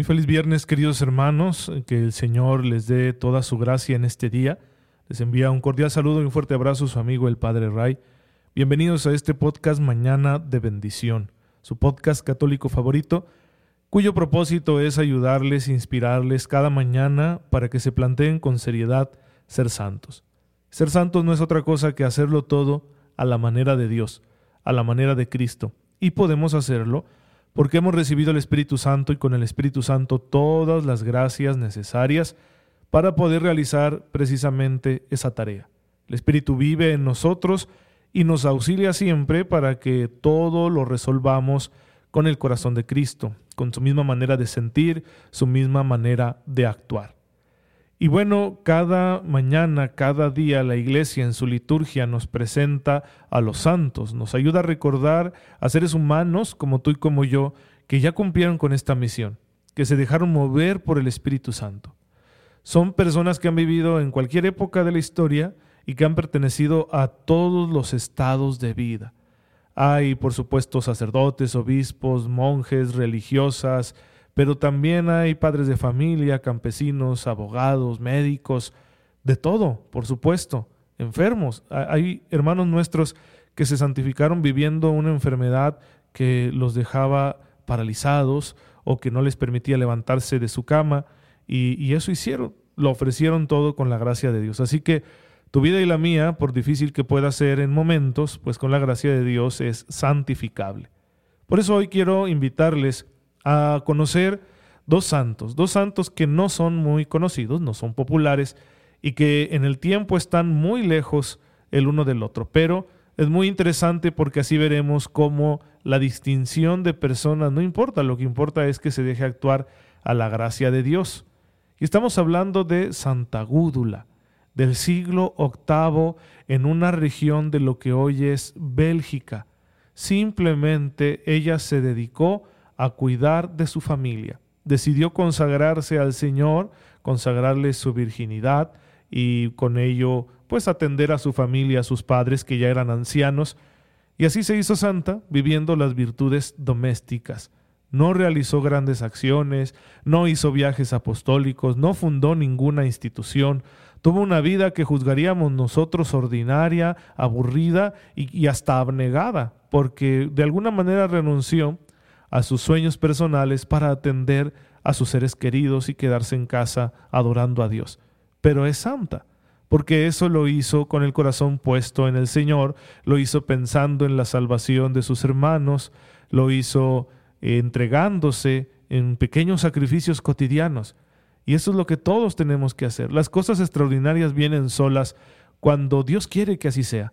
Muy feliz viernes, queridos hermanos, que el Señor les dé toda su gracia en este día. Les envía un cordial saludo y un fuerte abrazo su amigo el Padre Ray. Bienvenidos a este podcast Mañana de Bendición, su podcast católico favorito, cuyo propósito es ayudarles, inspirarles cada mañana para que se planteen con seriedad ser santos. Ser santos no es otra cosa que hacerlo todo a la manera de Dios, a la manera de Cristo, y podemos hacerlo porque hemos recibido el Espíritu Santo y con el Espíritu Santo todas las gracias necesarias para poder realizar precisamente esa tarea. El Espíritu vive en nosotros y nos auxilia siempre para que todo lo resolvamos con el corazón de Cristo, con su misma manera de sentir, su misma manera de actuar. Y bueno, cada mañana, cada día la iglesia en su liturgia nos presenta a los santos, nos ayuda a recordar a seres humanos como tú y como yo, que ya cumplieron con esta misión, que se dejaron mover por el Espíritu Santo. Son personas que han vivido en cualquier época de la historia y que han pertenecido a todos los estados de vida. Hay, por supuesto, sacerdotes, obispos, monjes, religiosas, pero también hay padres de familia, campesinos, abogados, médicos, de todo, por supuesto, enfermos. Hay hermanos nuestros que se santificaron viviendo una enfermedad que los dejaba paralizados o que no les permitía levantarse de su cama y, y eso hicieron, lo ofrecieron todo con la gracia de Dios. Así que tu vida y la mía, por difícil que pueda ser en momentos, pues con la gracia de Dios es santificable. Por eso hoy quiero invitarles a conocer dos santos, dos santos que no son muy conocidos, no son populares y que en el tiempo están muy lejos el uno del otro. Pero es muy interesante porque así veremos cómo la distinción de personas no importa, lo que importa es que se deje actuar a la gracia de Dios. Y estamos hablando de Santa Gúdula, del siglo VIII en una región de lo que hoy es Bélgica. Simplemente ella se dedicó a cuidar de su familia. Decidió consagrarse al Señor, consagrarle su virginidad y con ello pues atender a su familia, a sus padres que ya eran ancianos. Y así se hizo santa, viviendo las virtudes domésticas. No realizó grandes acciones, no hizo viajes apostólicos, no fundó ninguna institución, tuvo una vida que juzgaríamos nosotros ordinaria, aburrida y, y hasta abnegada, porque de alguna manera renunció a sus sueños personales para atender a sus seres queridos y quedarse en casa adorando a Dios. Pero es santa, porque eso lo hizo con el corazón puesto en el Señor, lo hizo pensando en la salvación de sus hermanos, lo hizo entregándose en pequeños sacrificios cotidianos. Y eso es lo que todos tenemos que hacer. Las cosas extraordinarias vienen solas cuando Dios quiere que así sea.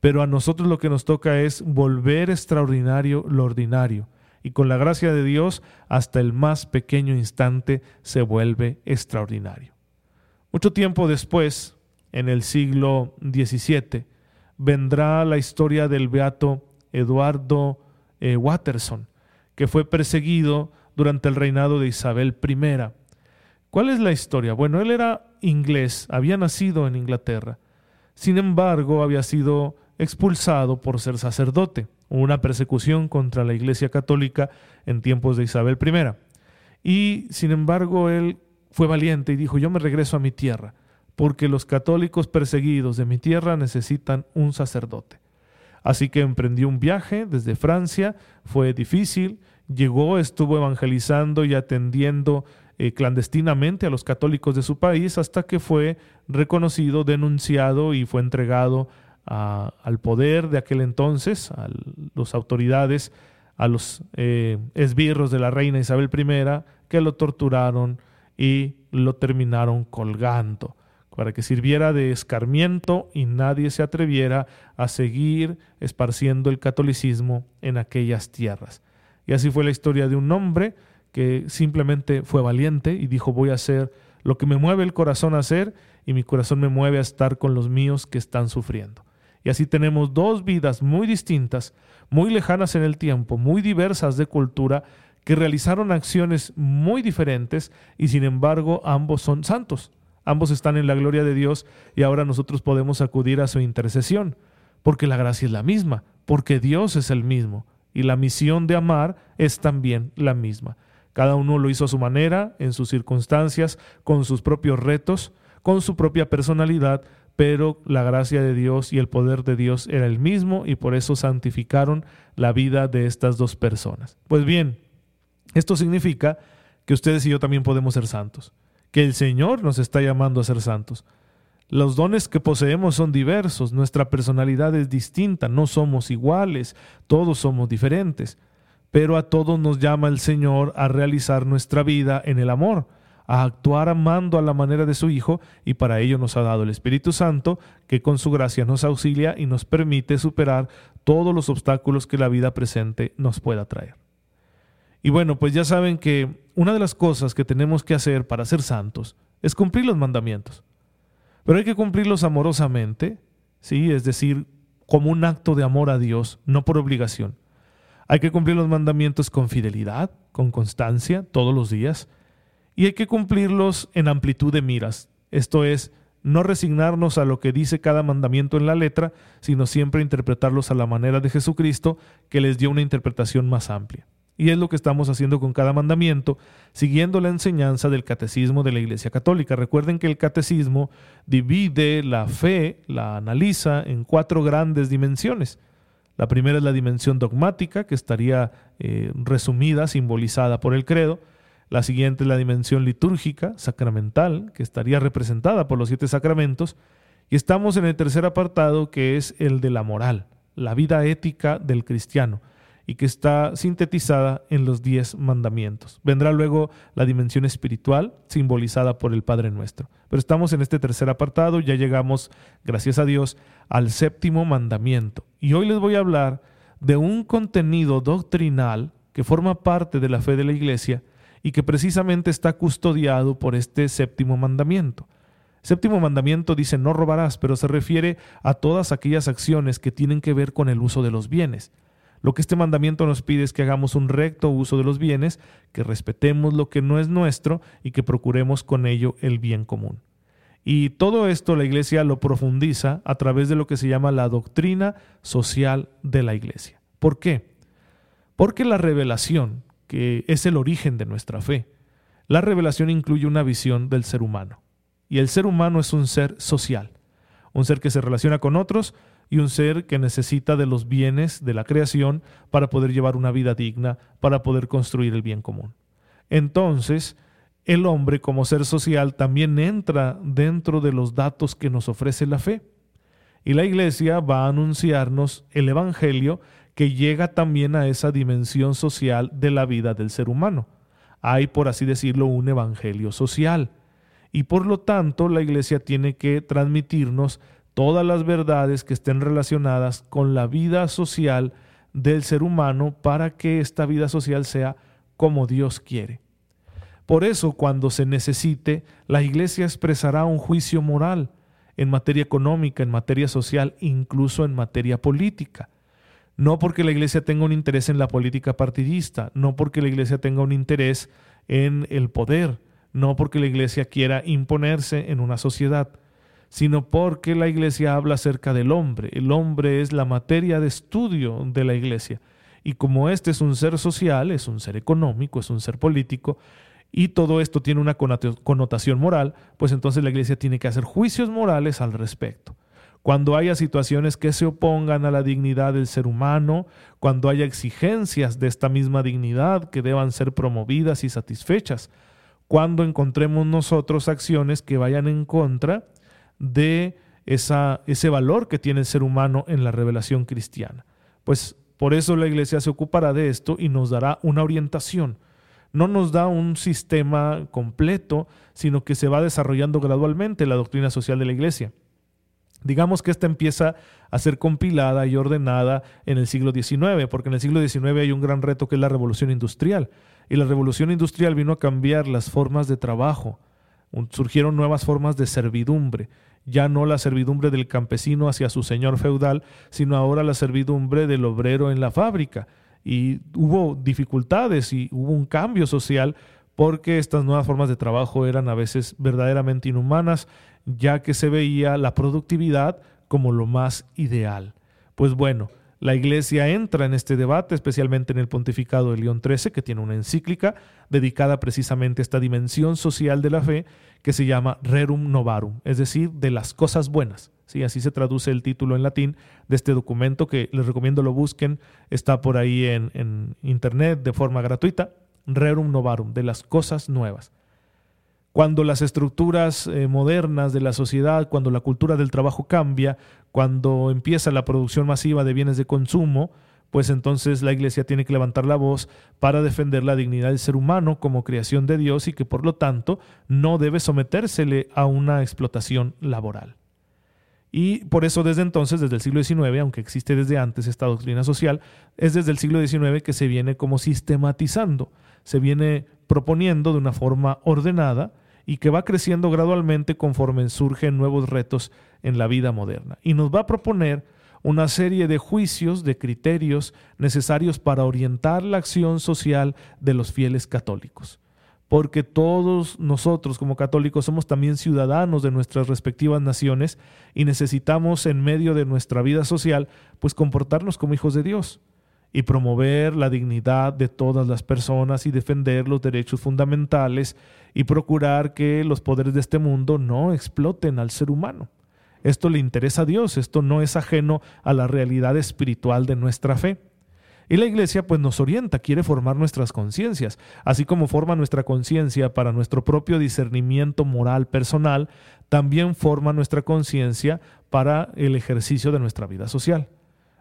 Pero a nosotros lo que nos toca es volver extraordinario lo ordinario y con la gracia de Dios hasta el más pequeño instante se vuelve extraordinario. Mucho tiempo después, en el siglo XVII, vendrá la historia del beato Eduardo eh, Watterson, que fue perseguido durante el reinado de Isabel I. ¿Cuál es la historia? Bueno, él era inglés, había nacido en Inglaterra. Sin embargo, había sido expulsado por ser sacerdote una persecución contra la Iglesia Católica en tiempos de Isabel I. Y sin embargo él fue valiente y dijo, yo me regreso a mi tierra, porque los católicos perseguidos de mi tierra necesitan un sacerdote. Así que emprendió un viaje desde Francia, fue difícil, llegó, estuvo evangelizando y atendiendo eh, clandestinamente a los católicos de su país hasta que fue reconocido, denunciado y fue entregado al poder de aquel entonces, a las autoridades, a los eh, esbirros de la reina Isabel I, que lo torturaron y lo terminaron colgando. para que sirviera de escarmiento y nadie se atreviera a seguir esparciendo el catolicismo en aquellas tierras. Y así fue la historia de un hombre que simplemente fue valiente y dijo voy a hacer lo que me mueve el corazón a hacer y mi corazón me mueve a estar con los míos que están sufriendo. Y así tenemos dos vidas muy distintas, muy lejanas en el tiempo, muy diversas de cultura, que realizaron acciones muy diferentes y sin embargo ambos son santos. Ambos están en la gloria de Dios y ahora nosotros podemos acudir a su intercesión, porque la gracia es la misma, porque Dios es el mismo y la misión de amar es también la misma. Cada uno lo hizo a su manera, en sus circunstancias, con sus propios retos, con su propia personalidad, pero la gracia de Dios y el poder de Dios era el mismo y por eso santificaron la vida de estas dos personas. Pues bien, esto significa que ustedes y yo también podemos ser santos, que el Señor nos está llamando a ser santos. Los dones que poseemos son diversos, nuestra personalidad es distinta, no somos iguales, todos somos diferentes, pero a todos nos llama el Señor a realizar nuestra vida en el amor, a actuar amando a la manera de su Hijo, y para ello nos ha dado el Espíritu Santo, que con su gracia nos auxilia y nos permite superar todos los obstáculos que la vida presente nos pueda traer. Y bueno, pues ya saben que una de las cosas que tenemos que hacer para ser santos es cumplir los mandamientos. Pero hay que cumplirlos amorosamente, ¿sí? Es decir, como un acto de amor a Dios, no por obligación. Hay que cumplir los mandamientos con fidelidad, con constancia, todos los días. Y hay que cumplirlos en amplitud de miras. Esto es, no resignarnos a lo que dice cada mandamiento en la letra, sino siempre interpretarlos a la manera de Jesucristo, que les dio una interpretación más amplia. Y es lo que estamos haciendo con cada mandamiento, siguiendo la enseñanza del catecismo de la Iglesia Católica. Recuerden que el catecismo divide la fe, la analiza en cuatro grandes dimensiones. La primera es la dimensión dogmática, que estaría eh, resumida, simbolizada por el credo. La siguiente es la dimensión litúrgica, sacramental, que estaría representada por los siete sacramentos. Y estamos en el tercer apartado, que es el de la moral, la vida ética del cristiano y que está sintetizada en los diez mandamientos. Vendrá luego la dimensión espiritual, simbolizada por el Padre Nuestro. Pero estamos en este tercer apartado, ya llegamos, gracias a Dios, al séptimo mandamiento. Y hoy les voy a hablar de un contenido doctrinal que forma parte de la fe de la Iglesia y que precisamente está custodiado por este séptimo mandamiento. Séptimo mandamiento dice no robarás, pero se refiere a todas aquellas acciones que tienen que ver con el uso de los bienes. Lo que este mandamiento nos pide es que hagamos un recto uso de los bienes, que respetemos lo que no es nuestro y que procuremos con ello el bien común. Y todo esto la Iglesia lo profundiza a través de lo que se llama la doctrina social de la Iglesia. ¿Por qué? Porque la revelación, que es el origen de nuestra fe, la revelación incluye una visión del ser humano. Y el ser humano es un ser social, un ser que se relaciona con otros, y un ser que necesita de los bienes de la creación para poder llevar una vida digna, para poder construir el bien común. Entonces, el hombre como ser social también entra dentro de los datos que nos ofrece la fe. Y la iglesia va a anunciarnos el Evangelio que llega también a esa dimensión social de la vida del ser humano. Hay, por así decirlo, un Evangelio social. Y por lo tanto, la iglesia tiene que transmitirnos todas las verdades que estén relacionadas con la vida social del ser humano para que esta vida social sea como Dios quiere. Por eso, cuando se necesite, la Iglesia expresará un juicio moral en materia económica, en materia social, incluso en materia política. No porque la Iglesia tenga un interés en la política partidista, no porque la Iglesia tenga un interés en el poder, no porque la Iglesia quiera imponerse en una sociedad, sino porque la iglesia habla acerca del hombre. El hombre es la materia de estudio de la iglesia. Y como este es un ser social, es un ser económico, es un ser político, y todo esto tiene una connotación moral, pues entonces la iglesia tiene que hacer juicios morales al respecto. Cuando haya situaciones que se opongan a la dignidad del ser humano, cuando haya exigencias de esta misma dignidad que deban ser promovidas y satisfechas, cuando encontremos nosotros acciones que vayan en contra de esa, ese valor que tiene el ser humano en la revelación cristiana. Pues por eso la iglesia se ocupará de esto y nos dará una orientación. no nos da un sistema completo, sino que se va desarrollando gradualmente la doctrina social de la Iglesia. Digamos que esta empieza a ser compilada y ordenada en el siglo XIX, porque en el siglo XIX hay un gran reto que es la revolución industrial. Y la revolución industrial vino a cambiar las formas de trabajo. Surgieron nuevas formas de servidumbre. Ya no la servidumbre del campesino hacia su señor feudal, sino ahora la servidumbre del obrero en la fábrica y hubo dificultades y hubo un cambio social porque estas nuevas formas de trabajo eran a veces verdaderamente inhumanas, ya que se veía la productividad como lo más ideal. Pues bueno, la Iglesia entra en este debate, especialmente en el pontificado de León XIII, que tiene una encíclica dedicada precisamente a esta dimensión social de la fe, que se llama Rerum Novarum, es decir, de las cosas buenas. ¿sí? Así se traduce el título en latín de este documento que les recomiendo lo busquen, está por ahí en, internet de forma gratuita, Rerum Novarum, de las cosas nuevas. Cuando las estructuras eh, modernas de la sociedad, cuando la cultura del trabajo cambia, cuando empieza la producción masiva de bienes de consumo, pues entonces la Iglesia tiene que levantar la voz para defender la dignidad del ser humano como creación de Dios y que por lo tanto no debe sometérsele a una explotación laboral. Y por eso desde entonces, desde el siglo XIX, aunque existe desde antes esta doctrina social, es desde el siglo XIX que se viene como sistematizando, se viene proponiendo de una forma ordenada y que va creciendo gradualmente conforme surgen nuevos retos en la vida moderna. Y nos va a proponer una serie de juicios, de criterios necesarios para orientar la acción social de los fieles católicos porque todos nosotros como católicos somos también ciudadanos de nuestras respectivas naciones y necesitamos en medio de nuestra vida social pues comportarnos como hijos de Dios y promover la dignidad de todas las personas y defender los derechos fundamentales y procurar que los poderes de este mundo no exploten al ser humano. Esto le interesa a Dios, esto no es ajeno a la realidad espiritual de nuestra fe. Y la iglesia pues nos orienta, quiere formar nuestras conciencias, así como forma nuestra conciencia para nuestro propio discernimiento moral personal, también forma nuestra conciencia para el ejercicio de nuestra vida social.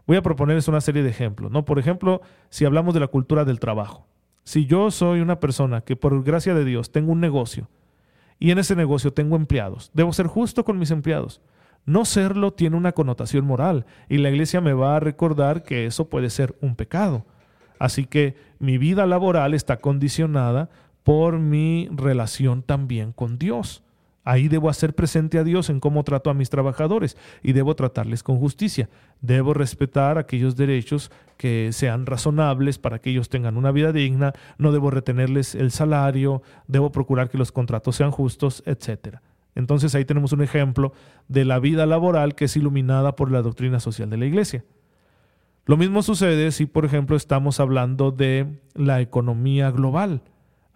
Voy a proponerles una serie de ejemplos, ¿no? Por ejemplo, si hablamos de la cultura del trabajo. Si yo soy una persona que por gracia de Dios tengo un negocio y en ese negocio tengo empleados, debo ser justo con mis empleados. No serlo tiene una connotación moral y la iglesia me va a recordar que eso puede ser un pecado. Así que mi vida laboral está condicionada por mi relación también con Dios. Ahí debo hacer presente a Dios en cómo trato a mis trabajadores y debo tratarles con justicia. Debo respetar aquellos derechos que sean razonables para que ellos tengan una vida digna, no debo retenerles el salario, debo procurar que los contratos sean justos, etcétera. Entonces ahí tenemos un ejemplo de la vida laboral que es iluminada por la doctrina social de la Iglesia. Lo mismo sucede si, por ejemplo, estamos hablando de la economía global.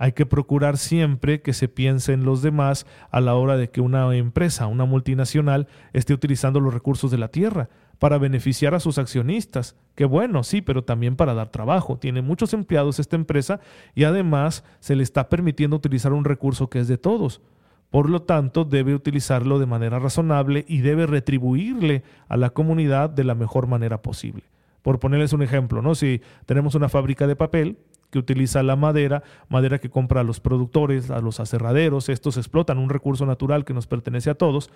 Hay que procurar siempre que se piense en los demás a la hora de que una empresa, una multinacional, esté utilizando los recursos de la tierra para beneficiar a sus accionistas. Qué bueno, sí, pero también para dar trabajo. Tiene muchos empleados esta empresa y además se le está permitiendo utilizar un recurso que es de todos. Por lo tanto, debe utilizarlo de manera razonable y debe retribuirle a la comunidad de la mejor manera posible. Por ponerles un ejemplo, ¿no? Si tenemos una fábrica de papel que utiliza la madera, madera que compra a los productores, a los aserraderos, estos explotan un recurso natural que nos pertenece a todos,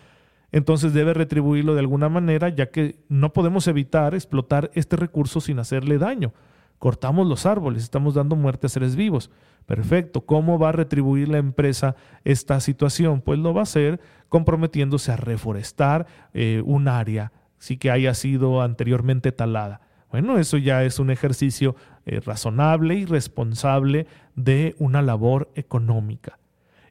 entonces debe retribuirlo de alguna manera, ya que no podemos evitar explotar este recurso sin hacerle daño. Cortamos los árboles, estamos dando muerte a seres vivos. Perfecto. ¿Cómo va a retribuir la empresa esta situación? Pues lo va a hacer comprometiéndose a reforestar eh, un área, sí que haya sido anteriormente talada. Bueno, eso ya es un ejercicio eh, razonable y responsable de una labor económica.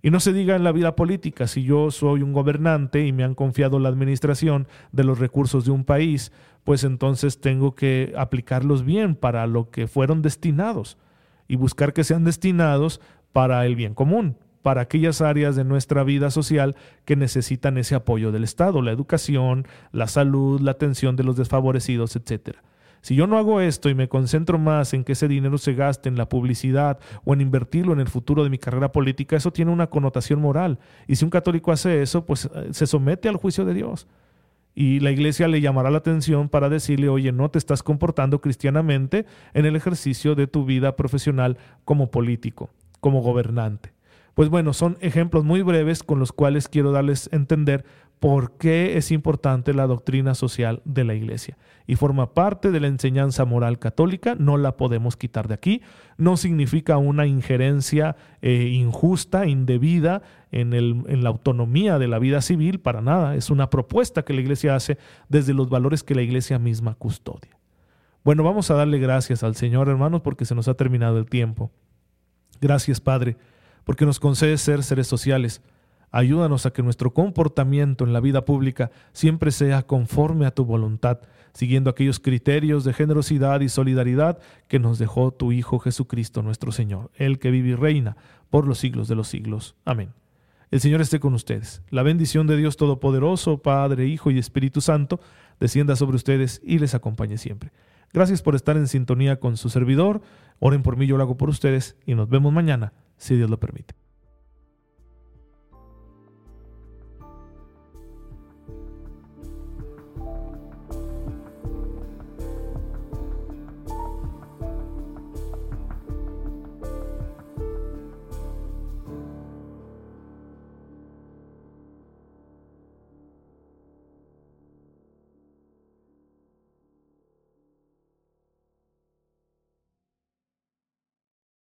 Y no se diga en la vida política, si yo soy un gobernante y me han confiado la administración de los recursos de un país, pues entonces tengo que aplicarlos bien para lo que fueron destinados y buscar que sean destinados para el bien común, para aquellas áreas de nuestra vida social que necesitan ese apoyo del Estado, la educación, la salud, la atención de los desfavorecidos, etc. Si yo no hago esto y me concentro más en que ese dinero se gaste en la publicidad o en invertirlo en el futuro de mi carrera política, eso tiene una connotación moral. Y si un católico hace eso, pues eh, se somete al juicio de Dios y la iglesia le llamará la atención para decirle, oye, no te estás comportando cristianamente en el ejercicio de tu vida profesional como político. como gobernante. Pues bueno, son ejemplos muy breves con los cuales quiero darles a entender por qué es importante la doctrina social de la Iglesia. Y forma parte de la enseñanza moral católica, no la podemos quitar de aquí. No significa una injerencia eh, injusta, indebida en, el, en la autonomía de la vida civil, para nada. Es una propuesta que la Iglesia hace desde los valores que la Iglesia misma custodia. Bueno, vamos a darle gracias al Señor, hermanos, porque se nos ha terminado el tiempo. Gracias, Padre, porque nos concedes ser seres sociales Ayúdanos a que nuestro comportamiento en la vida pública siempre sea conforme a tu voluntad, siguiendo aquellos criterios de generosidad y solidaridad que nos dejó tu Hijo Jesucristo nuestro Señor, el que vive y reina por los siglos de los siglos. Amén. El Señor esté con ustedes. La bendición de Dios Todopoderoso, Padre, Hijo y Espíritu Santo, descienda sobre ustedes y les acompañe siempre. Gracias por estar en sintonía con su servidor. Oren por mí, yo lo hago por ustedes y nos vemos mañana, si Dios lo permite.